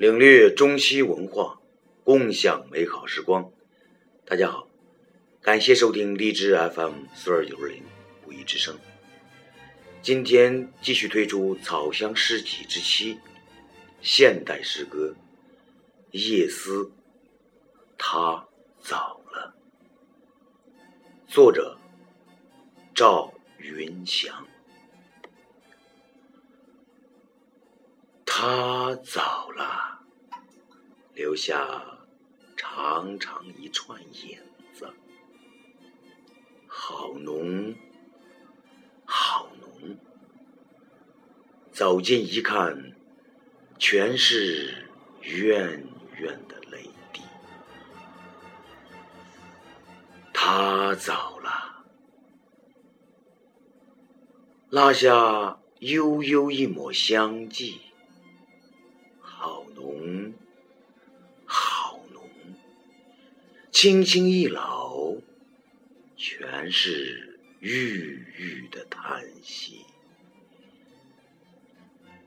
领略中西文化，共享美好时光。大家好，感谢收听荔枝 FM 四二九零五一之声。今天继续推出《草香诗集》之七，现代诗歌《夜思》，他早了。作者赵云祥。他早了，留下长长一串影子，好浓，好浓。走近一看，全是怨怨的泪滴。他走了，落下悠悠一抹香迹。轻轻一搂，全是郁郁的叹息。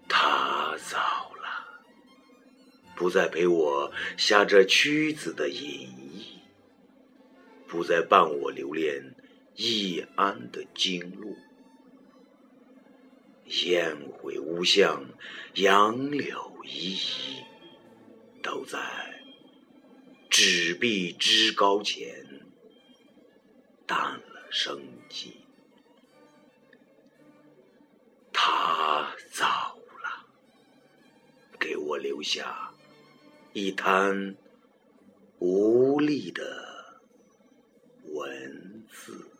他走了，不再陪我下这屈子的隐逸，不再伴我留恋易安的经路。烟回无相，杨柳依依，都在纸币之高前淡了生机。他走了给我留下一滩无力的文字。